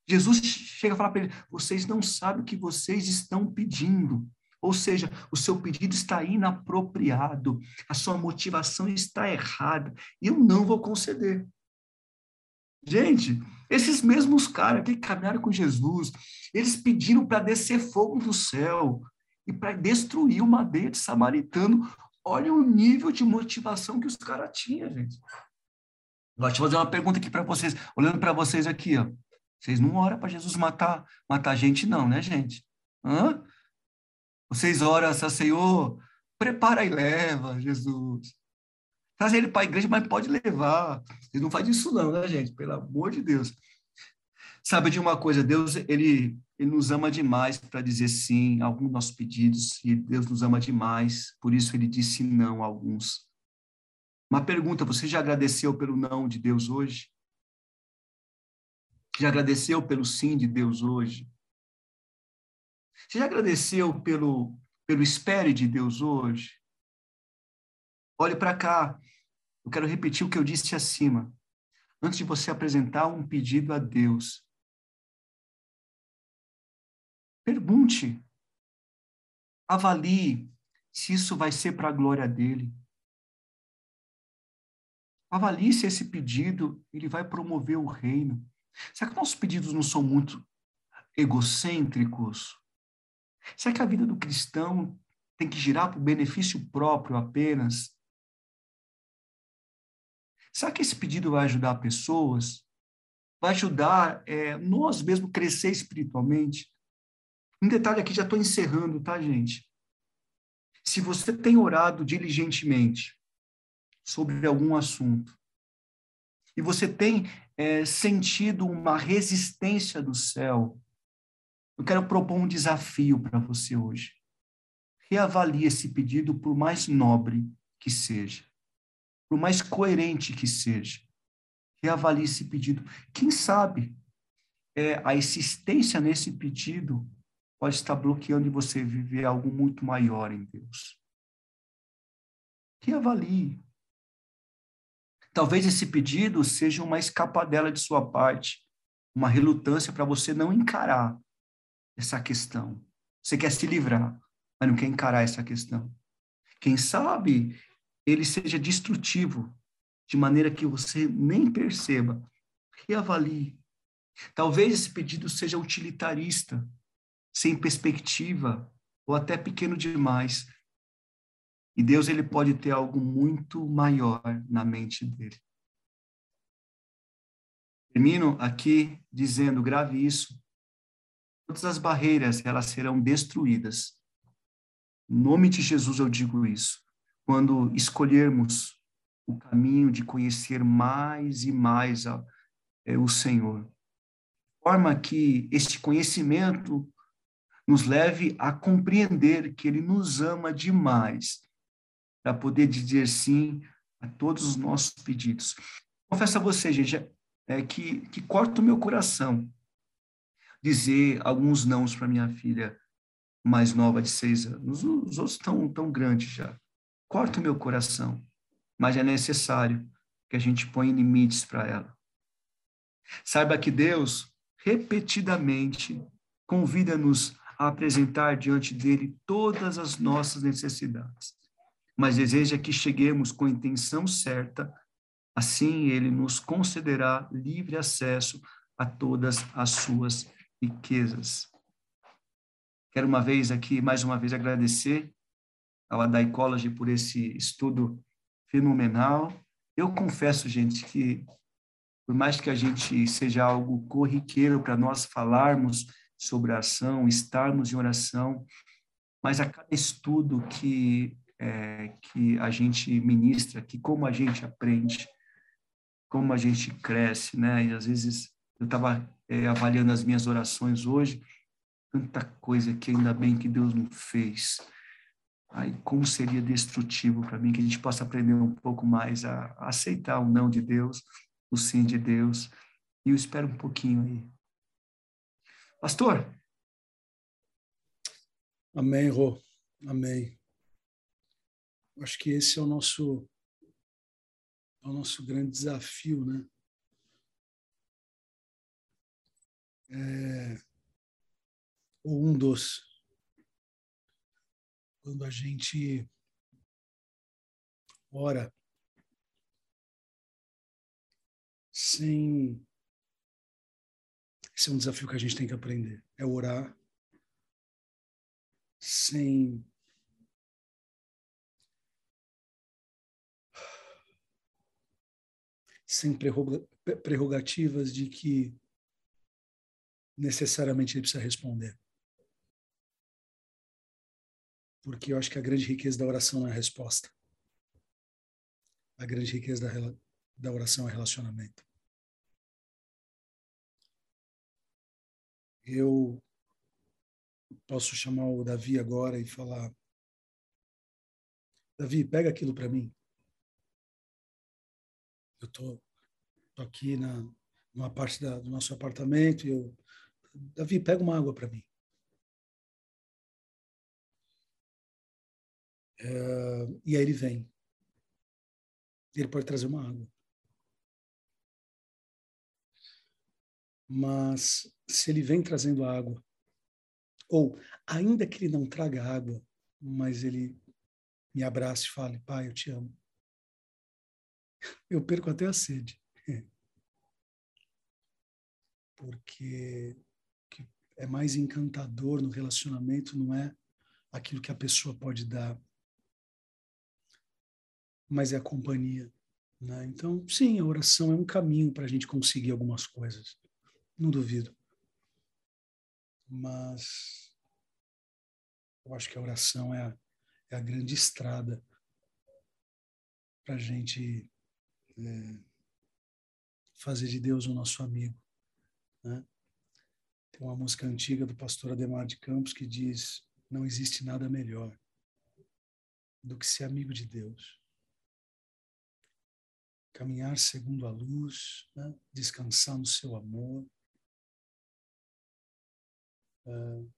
Jesus chega a falar para ele: vocês não sabem o que vocês estão pedindo. Ou seja, o seu pedido está inapropriado, a sua motivação está errada, e eu não vou conceder. Gente, esses mesmos caras que caminharam com Jesus, eles pediram para descer fogo do céu e para destruir uma aldeia de samaritano Olha o nível de motivação que os caras tinham, gente. Vou te fazer uma pergunta aqui para vocês, olhando para vocês aqui, ó. Vocês não oram para Jesus matar, matar gente, não, né, gente? Hã? Vocês oram, Senhor, prepara e leva, Jesus. Traz ele para a igreja, mas pode levar. Vocês não fazem isso, não, né, gente? Pelo amor de Deus. Sabe de uma coisa, Deus, ele, ele nos ama demais para dizer sim a alguns dos nossos pedidos, e Deus nos ama demais, por isso ele disse não a alguns. Uma pergunta, você já agradeceu pelo não de Deus hoje? Já agradeceu pelo sim de Deus hoje? Você já agradeceu pelo, pelo espere de Deus hoje? Olhe para cá. Eu quero repetir o que eu disse acima. Antes de você apresentar um pedido a Deus, Pergunte. Avalie se isso vai ser para a glória dele. Avalie se esse pedido ele vai promover o reino. Será que nossos pedidos não são muito egocêntricos? Será que a vida do cristão tem que girar para o benefício próprio apenas? Será que esse pedido vai ajudar pessoas? Vai ajudar é, nós mesmos crescer espiritualmente? Um detalhe aqui, já estou encerrando, tá, gente? Se você tem orado diligentemente sobre algum assunto e você tem é, sentido uma resistência do céu, eu quero propor um desafio para você hoje. Reavalie esse pedido por mais nobre que seja, por mais coerente que seja. Reavalie esse pedido. Quem sabe é, a insistência nesse pedido pode estar bloqueando você viver algo muito maior em Deus. Que avalie. Talvez esse pedido seja uma escapadela de sua parte uma relutância para você não encarar essa questão. Você quer se livrar, mas não quer encarar essa questão. Quem sabe ele seja destrutivo, de maneira que você nem perceba. Reavalie. Talvez esse pedido seja utilitarista, sem perspectiva, ou até pequeno demais. E Deus ele pode ter algo muito maior na mente dele. Termino aqui dizendo, grave isso. Todas as barreiras, elas serão destruídas. Em nome de Jesus eu digo isso. Quando escolhermos o caminho de conhecer mais e mais a, é, o Senhor. De forma que este conhecimento nos leve a compreender que Ele nos ama demais para poder dizer sim a todos os nossos pedidos. Confesso a você, gente, é que, que corta o meu coração dizer alguns nãos para minha filha mais nova de seis anos. Os outros estão tão grandes já. Corta o meu coração mas é necessário que a gente ponha limites para ela. Saiba que Deus, repetidamente, convida-nos a apresentar diante dele todas as nossas necessidades, mas deseja que cheguemos com a intenção certa, assim ele nos concederá livre acesso a todas as suas riquezas. Quero uma vez aqui, mais uma vez, agradecer ao Adaicology por esse estudo fenomenal. Eu confesso, gente, que por mais que a gente seja algo corriqueiro para nós falarmos sobre a ação, estarmos em oração, mas a cada estudo que é, que a gente ministra, que como a gente aprende, como a gente cresce, né? E às vezes eu estava é, avaliando as minhas orações hoje, tanta coisa que ainda bem que Deus não fez. Aí, como seria destrutivo para mim que a gente possa aprender um pouco mais a, a aceitar o não de Deus, o sim de Deus. E eu espero um pouquinho aí. Pastor? Amém, Rô. Amém. Acho que esse é o nosso é o nosso grande desafio, né? É, ou um dos quando a gente ora sem. Esse é um desafio que a gente tem que aprender. É orar sem. Sem prerrogativas de que necessariamente ele precisa responder porque eu acho que a grande riqueza da oração é a resposta. A grande riqueza da, da oração é relacionamento. Eu posso chamar o Davi agora e falar: Davi, pega aquilo para mim. Eu tô, tô aqui na numa parte da, do nosso apartamento e eu Davi, pega uma água para mim. Uh, e aí ele vem. Ele pode trazer uma água. Mas se ele vem trazendo água, ou ainda que ele não traga água, mas ele me abrace e fale, pai, eu te amo. Eu perco até a sede. Porque é mais encantador no relacionamento não é aquilo que a pessoa pode dar, mas é a companhia. Né? Então, sim, a oração é um caminho para a gente conseguir algumas coisas. Não duvido. Mas eu acho que a oração é a, é a grande estrada para a gente é, fazer de Deus o nosso amigo. Né? Tem uma música antiga do pastor Ademar de Campos que diz: Não existe nada melhor do que ser amigo de Deus caminhar segundo a luz, né? descansar no seu amor. Uh,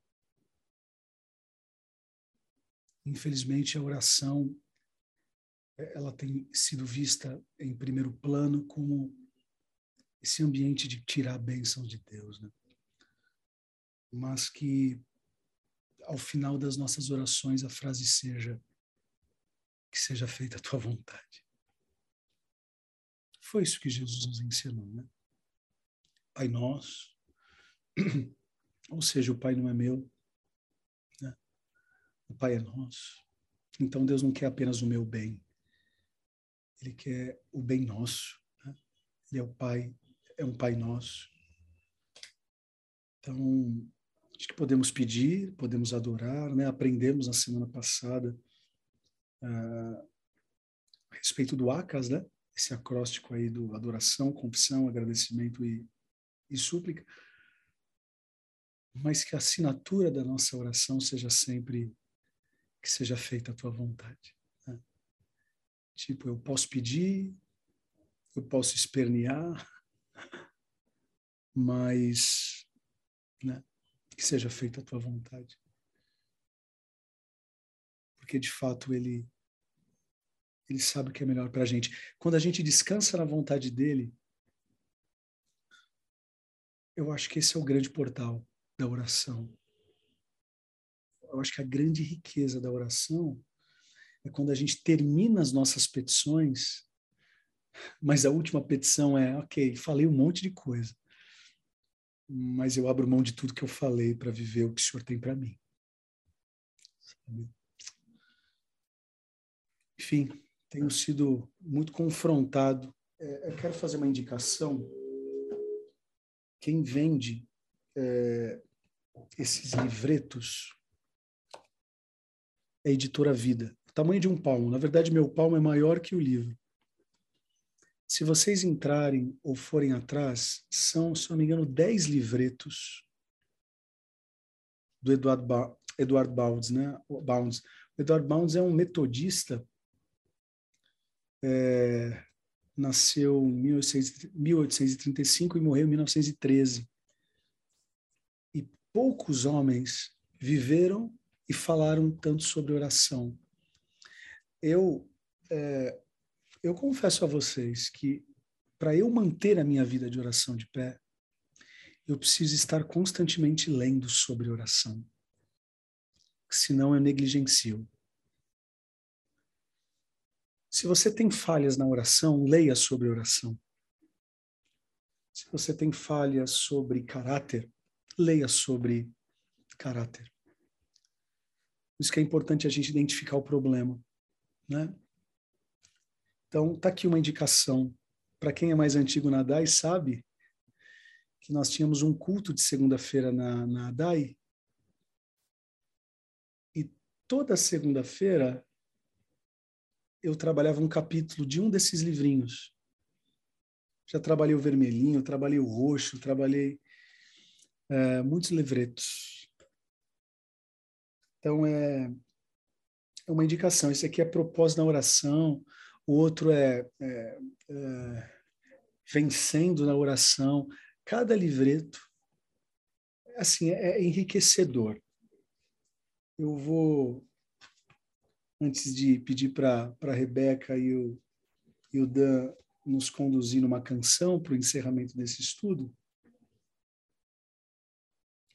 infelizmente, a oração ela tem sido vista em primeiro plano como esse ambiente de tirar a bênção de Deus, né? Mas que ao final das nossas orações a frase seja que seja feita a tua vontade. Foi isso que Jesus nos ensinou, né? Pai nosso, ou seja, o Pai não é meu, né? o Pai é nosso. Então Deus não quer apenas o meu bem, Ele quer o bem nosso. Né? Ele é o Pai, é um Pai nosso. Então, acho que podemos pedir, podemos adorar, né? Aprendemos na semana passada uh, a respeito do ACAS, né? Esse acróstico aí do adoração, confissão, agradecimento e, e súplica. Mas que a assinatura da nossa oração seja sempre que seja feita a tua vontade. Né? Tipo, eu posso pedir, eu posso espernear, mas né, que seja feita a tua vontade. Porque de fato ele ele sabe o que é melhor para a gente. Quando a gente descansa na vontade dele, eu acho que esse é o grande portal da oração. Eu acho que a grande riqueza da oração é quando a gente termina as nossas petições, mas a última petição é: ok, falei um monte de coisa mas eu abro mão de tudo que eu falei para viver o que o Senhor tem para mim. Sabe? Enfim, tenho sido muito confrontado. É, eu quero fazer uma indicação. Quem vende é, esses livretos é a editora Vida. O tamanho de um palmo. Na verdade, meu palmo é maior que o livro. Se vocês entrarem ou forem atrás, são, se não me engano, dez livretos do Eduardo, ba Eduardo Bounds, né? Bounds. O Eduardo Bounds é um metodista, é, nasceu em 1835 e morreu em 1913. Poucos homens viveram e falaram tanto sobre oração. Eu é, eu confesso a vocês que para eu manter a minha vida de oração de pé, eu preciso estar constantemente lendo sobre oração. Senão eu negligencio. Se você tem falhas na oração, leia sobre oração. Se você tem falhas sobre caráter, leia sobre caráter. Por isso que é importante a gente identificar o problema, né? Então, tá aqui uma indicação. Para quem é mais antigo na DAI, sabe que nós tínhamos um culto de segunda-feira na, na DAI. E toda segunda-feira eu trabalhava um capítulo de um desses livrinhos. Já trabalhei o vermelhinho, trabalhei o roxo, trabalhei é, muitos livretos. Então, é, é uma indicação. Esse aqui é propósito na oração, o outro é, é, é vencendo na oração. Cada livreto, assim, é, é enriquecedor. Eu vou, antes de pedir para a Rebeca e o, e o Dan nos conduzir numa canção para o encerramento desse estudo,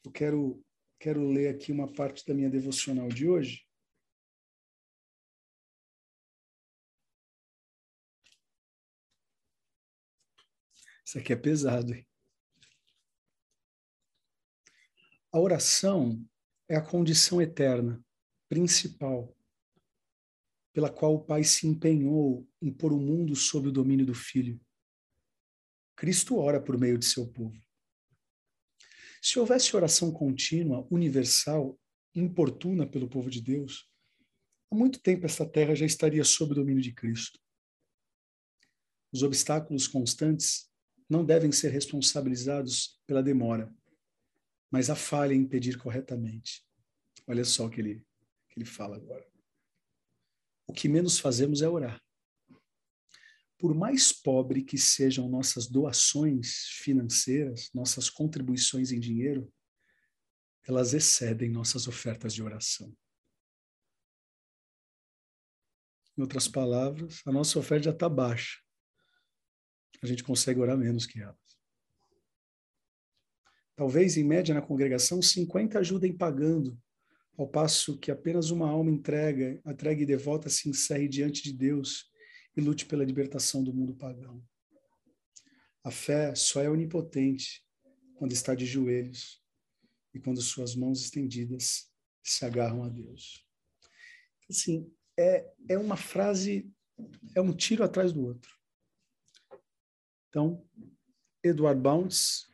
eu quero, quero ler aqui uma parte da minha devocional de hoje. Isso aqui é pesado. Hein? A oração é a condição eterna, principal, pela qual o Pai se empenhou em pôr o mundo sob o domínio do Filho. Cristo ora por meio de seu povo. Se houvesse oração contínua, universal, importuna pelo povo de Deus, há muito tempo esta terra já estaria sob o domínio de Cristo. Os obstáculos constantes não devem ser responsabilizados pela demora, mas a falha em pedir corretamente. Olha só o que ele, que ele fala agora. O que menos fazemos é orar. Por mais pobre que sejam nossas doações financeiras, nossas contribuições em dinheiro, elas excedem nossas ofertas de oração. Em outras palavras, a nossa oferta já está baixa a gente consegue orar menos que elas. Talvez, em média, na congregação, 50 ajudem pagando, ao passo que apenas uma alma entrega, entregue e devota se encerre diante de Deus e lute pela libertação do mundo pagão. A fé só é onipotente quando está de joelhos e quando suas mãos estendidas se agarram a Deus. Assim, é, é uma frase, é um tiro atrás do outro. Então, Edward Bounds,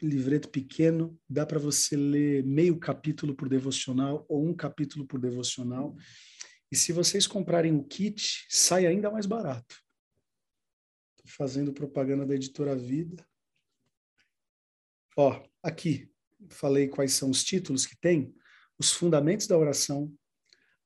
livreto pequeno, dá para você ler meio capítulo por devocional ou um capítulo por devocional. E se vocês comprarem o kit, sai ainda mais barato. Tô fazendo propaganda da editora Vida. Ó, aqui, falei quais são os títulos que tem: os fundamentos da oração,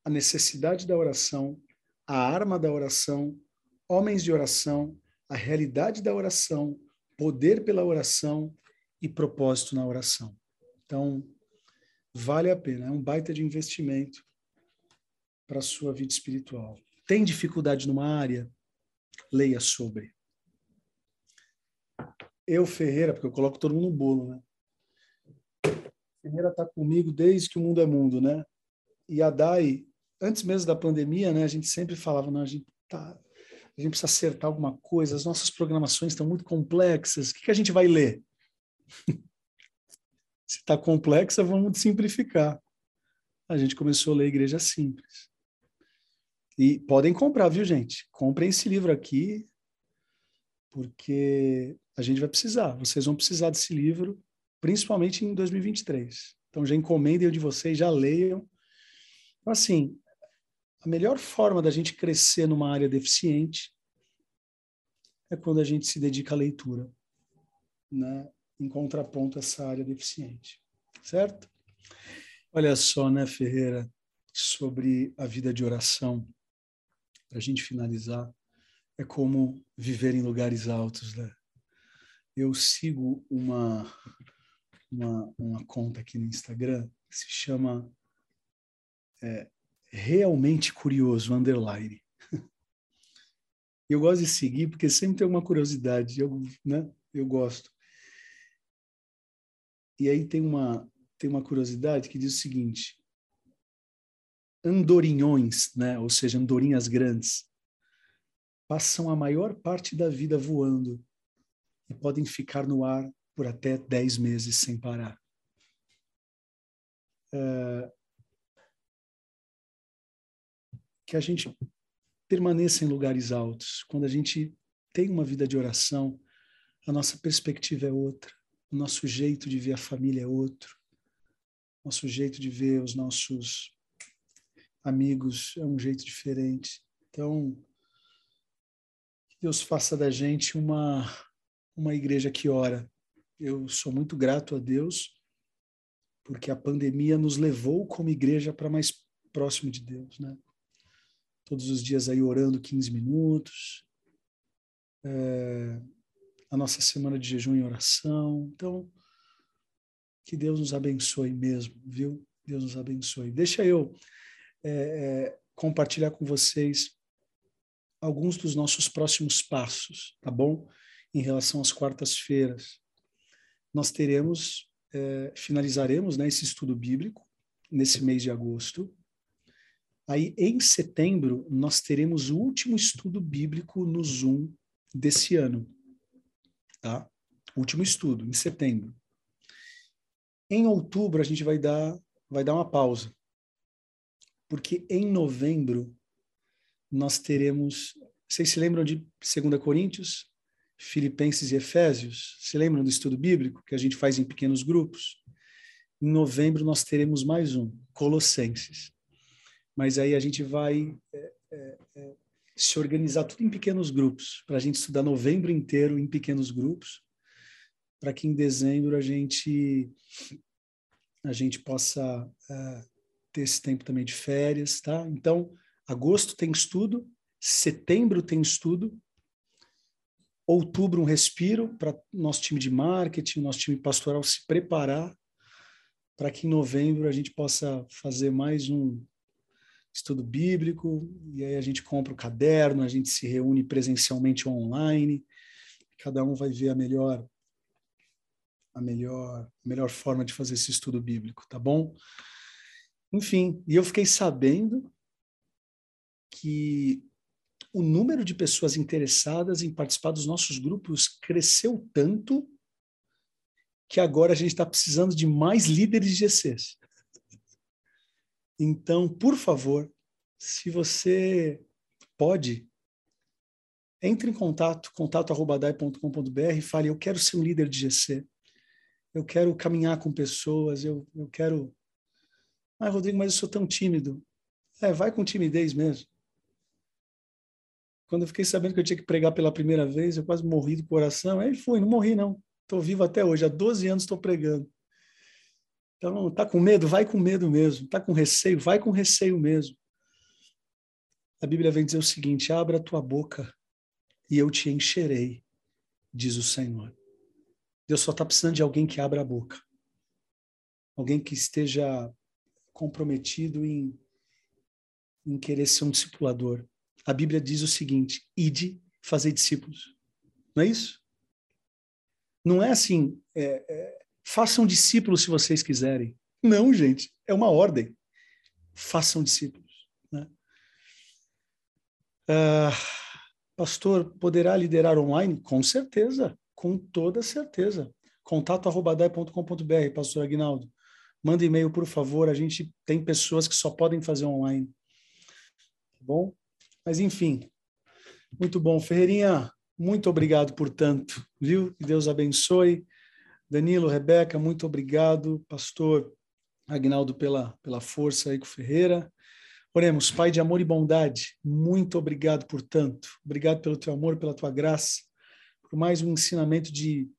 a necessidade da oração, a arma da oração, homens de oração, a realidade da oração, poder pela oração e propósito na oração. Então, vale a pena, é um baita de investimento para a sua vida espiritual. Tem dificuldade numa área? Leia sobre. Eu, Ferreira, porque eu coloco todo mundo no bolo, né? Ferreira está comigo desde que o mundo é mundo, né? E a Dai, antes mesmo da pandemia, né, a gente sempre falava, não, a gente tá, a gente precisa acertar alguma coisa, as nossas programações estão muito complexas, o que, que a gente vai ler? Se está complexa, vamos simplificar. A gente começou a ler Igreja Simples. E podem comprar, viu, gente? Comprem esse livro aqui, porque a gente vai precisar. Vocês vão precisar desse livro, principalmente em 2023. Então já encomendem o de vocês, já leiam. Então, assim, a melhor forma da gente crescer numa área deficiente é quando a gente se dedica à leitura, né? em contraponto a essa área deficiente, certo? Olha só, né, Ferreira, sobre a vida de oração, para a gente finalizar, é como viver em lugares altos, né? Eu sigo uma, uma, uma conta aqui no Instagram que se chama é, realmente curioso, underline. Eu gosto de seguir porque sempre tem uma curiosidade, eu, né? Eu gosto. E aí tem uma tem uma curiosidade que diz o seguinte: andorinhões, né? Ou seja, andorinhas grandes, passam a maior parte da vida voando e podem ficar no ar por até 10 meses sem parar. É, que a gente permaneça em lugares altos. Quando a gente tem uma vida de oração, a nossa perspectiva é outra, o nosso jeito de ver a família é outro, nosso jeito de ver os nossos amigos é um jeito diferente. Então, que Deus faça da gente uma, uma igreja que ora. Eu sou muito grato a Deus, porque a pandemia nos levou como igreja para mais próximo de Deus, né? todos os dias aí orando 15 minutos, é, a nossa semana de jejum e oração. Então, que Deus nos abençoe mesmo, viu? Deus nos abençoe. Deixa eu é, é, compartilhar com vocês alguns dos nossos próximos passos, tá bom? Em relação às quartas-feiras. Nós teremos, é, finalizaremos né, esse estudo bíblico nesse mês de agosto. Aí, em setembro, nós teremos o último estudo bíblico no Zoom desse ano. Tá? Último estudo, em setembro. Em outubro, a gente vai dar, vai dar uma pausa. Porque em novembro, nós teremos. Vocês se lembram de 2 Coríntios, Filipenses e Efésios? Se lembram do estudo bíblico que a gente faz em pequenos grupos? Em novembro, nós teremos mais um, Colossenses mas aí a gente vai é, é, é, se organizar tudo em pequenos grupos, para a gente estudar novembro inteiro em pequenos grupos, para que em dezembro a gente a gente possa é, ter esse tempo também de férias, tá? Então, agosto tem estudo, setembro tem estudo, outubro um respiro para nosso time de marketing, nosso time pastoral se preparar para que em novembro a gente possa fazer mais um estudo bíblico, e aí a gente compra o caderno, a gente se reúne presencialmente ou online, cada um vai ver a melhor a melhor, a melhor forma de fazer esse estudo bíblico, tá bom? Enfim, e eu fiquei sabendo que o número de pessoas interessadas em participar dos nossos grupos cresceu tanto que agora a gente está precisando de mais líderes de GCs. Então, por favor, se você pode, entre em contato, contato.com.br e fale, eu quero ser um líder de GC, eu quero caminhar com pessoas, eu, eu quero... Ah, Rodrigo, mas eu sou tão tímido. É, vai com timidez mesmo. Quando eu fiquei sabendo que eu tinha que pregar pela primeira vez, eu quase morri do coração. Aí fui, não morri não. Estou vivo até hoje, há 12 anos estou pregando. Então, tá com medo? Vai com medo mesmo. Tá com receio? Vai com receio mesmo. A Bíblia vem dizer o seguinte: abra a tua boca e eu te encherei, diz o Senhor. Deus só está precisando de alguém que abra a boca. Alguém que esteja comprometido em, em querer ser um discipulador. A Bíblia diz o seguinte: ide fazer discípulos. Não é isso? Não é assim, é, é, façam discípulos se vocês quiserem. Não, gente, é uma ordem. Façam discípulos. Né? Uh, pastor, poderá liderar online? Com certeza, com toda certeza. Contato arrobadai.com.br, pastor Aguinaldo. Manda e-mail, por favor. A gente tem pessoas que só podem fazer online. Tá bom? Mas, enfim, muito bom. Ferreirinha, muito obrigado por tanto, viu? Que Deus abençoe. Danilo, Rebeca, muito obrigado. Pastor Agnaldo, pela, pela força aí com Ferreira. Oremos, Pai de amor e bondade, muito obrigado por tanto. Obrigado pelo teu amor, pela tua graça, por mais um ensinamento de,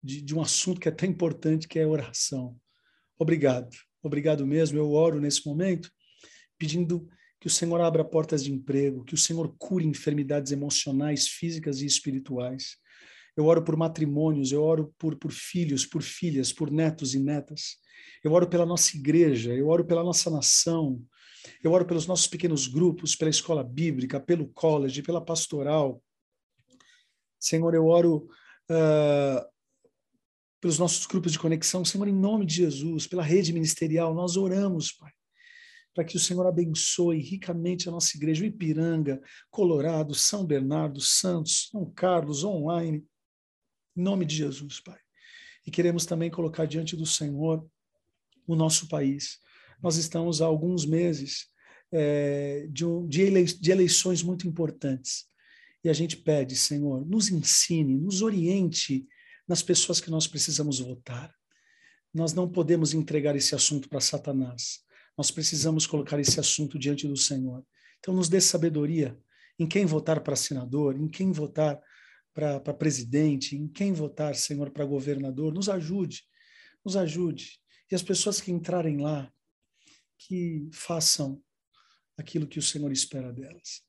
de, de um assunto que é tão importante, que é oração. Obrigado, obrigado mesmo. Eu oro nesse momento pedindo que o Senhor abra portas de emprego, que o Senhor cure enfermidades emocionais, físicas e espirituais. Eu oro por matrimônios, eu oro por, por filhos, por filhas, por netos e netas. Eu oro pela nossa igreja, eu oro pela nossa nação, eu oro pelos nossos pequenos grupos, pela escola bíblica, pelo college, pela pastoral. Senhor, eu oro uh, pelos nossos grupos de conexão. Senhor, em nome de Jesus, pela rede ministerial, nós oramos, Pai para que o Senhor abençoe ricamente a nossa igreja, o Ipiranga, Colorado, São Bernardo, Santos, São Carlos, online, em nome de Jesus, Pai. E queremos também colocar diante do Senhor o nosso país. Nós estamos há alguns meses é, de, um, de, de eleições muito importantes. E a gente pede, Senhor, nos ensine, nos oriente nas pessoas que nós precisamos votar. Nós não podemos entregar esse assunto para Satanás. Nós precisamos colocar esse assunto diante do Senhor. Então, nos dê sabedoria em quem votar para senador, em quem votar para presidente, em quem votar, Senhor, para governador. Nos ajude, nos ajude. E as pessoas que entrarem lá, que façam aquilo que o Senhor espera delas.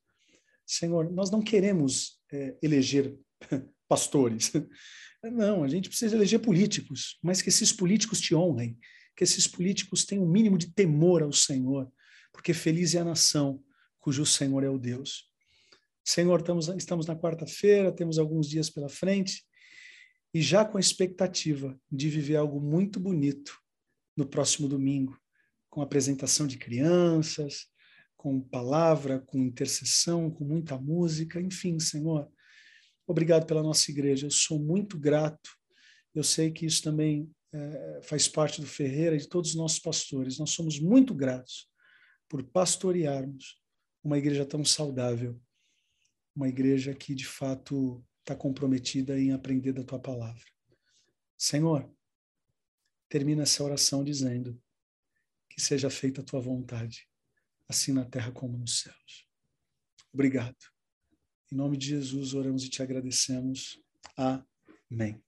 Senhor, nós não queremos é, eleger pastores. Não, a gente precisa eleger políticos, mas que esses políticos te honrem, que esses políticos tenham um mínimo de temor ao Senhor, porque feliz é a nação cujo Senhor é o Deus. Senhor, estamos, estamos na quarta-feira, temos alguns dias pela frente, e já com a expectativa de viver algo muito bonito no próximo domingo, com apresentação de crianças, com palavra, com intercessão, com muita música, enfim, Senhor. Obrigado pela nossa igreja. Eu sou muito grato. Eu sei que isso também é, faz parte do Ferreira e de todos os nossos pastores. Nós somos muito gratos por pastorearmos uma igreja tão saudável, uma igreja que de fato está comprometida em aprender da tua palavra. Senhor, termina essa oração dizendo que seja feita a tua vontade, assim na terra como nos céus. Obrigado. Em nome de Jesus, oramos e te agradecemos. Amém.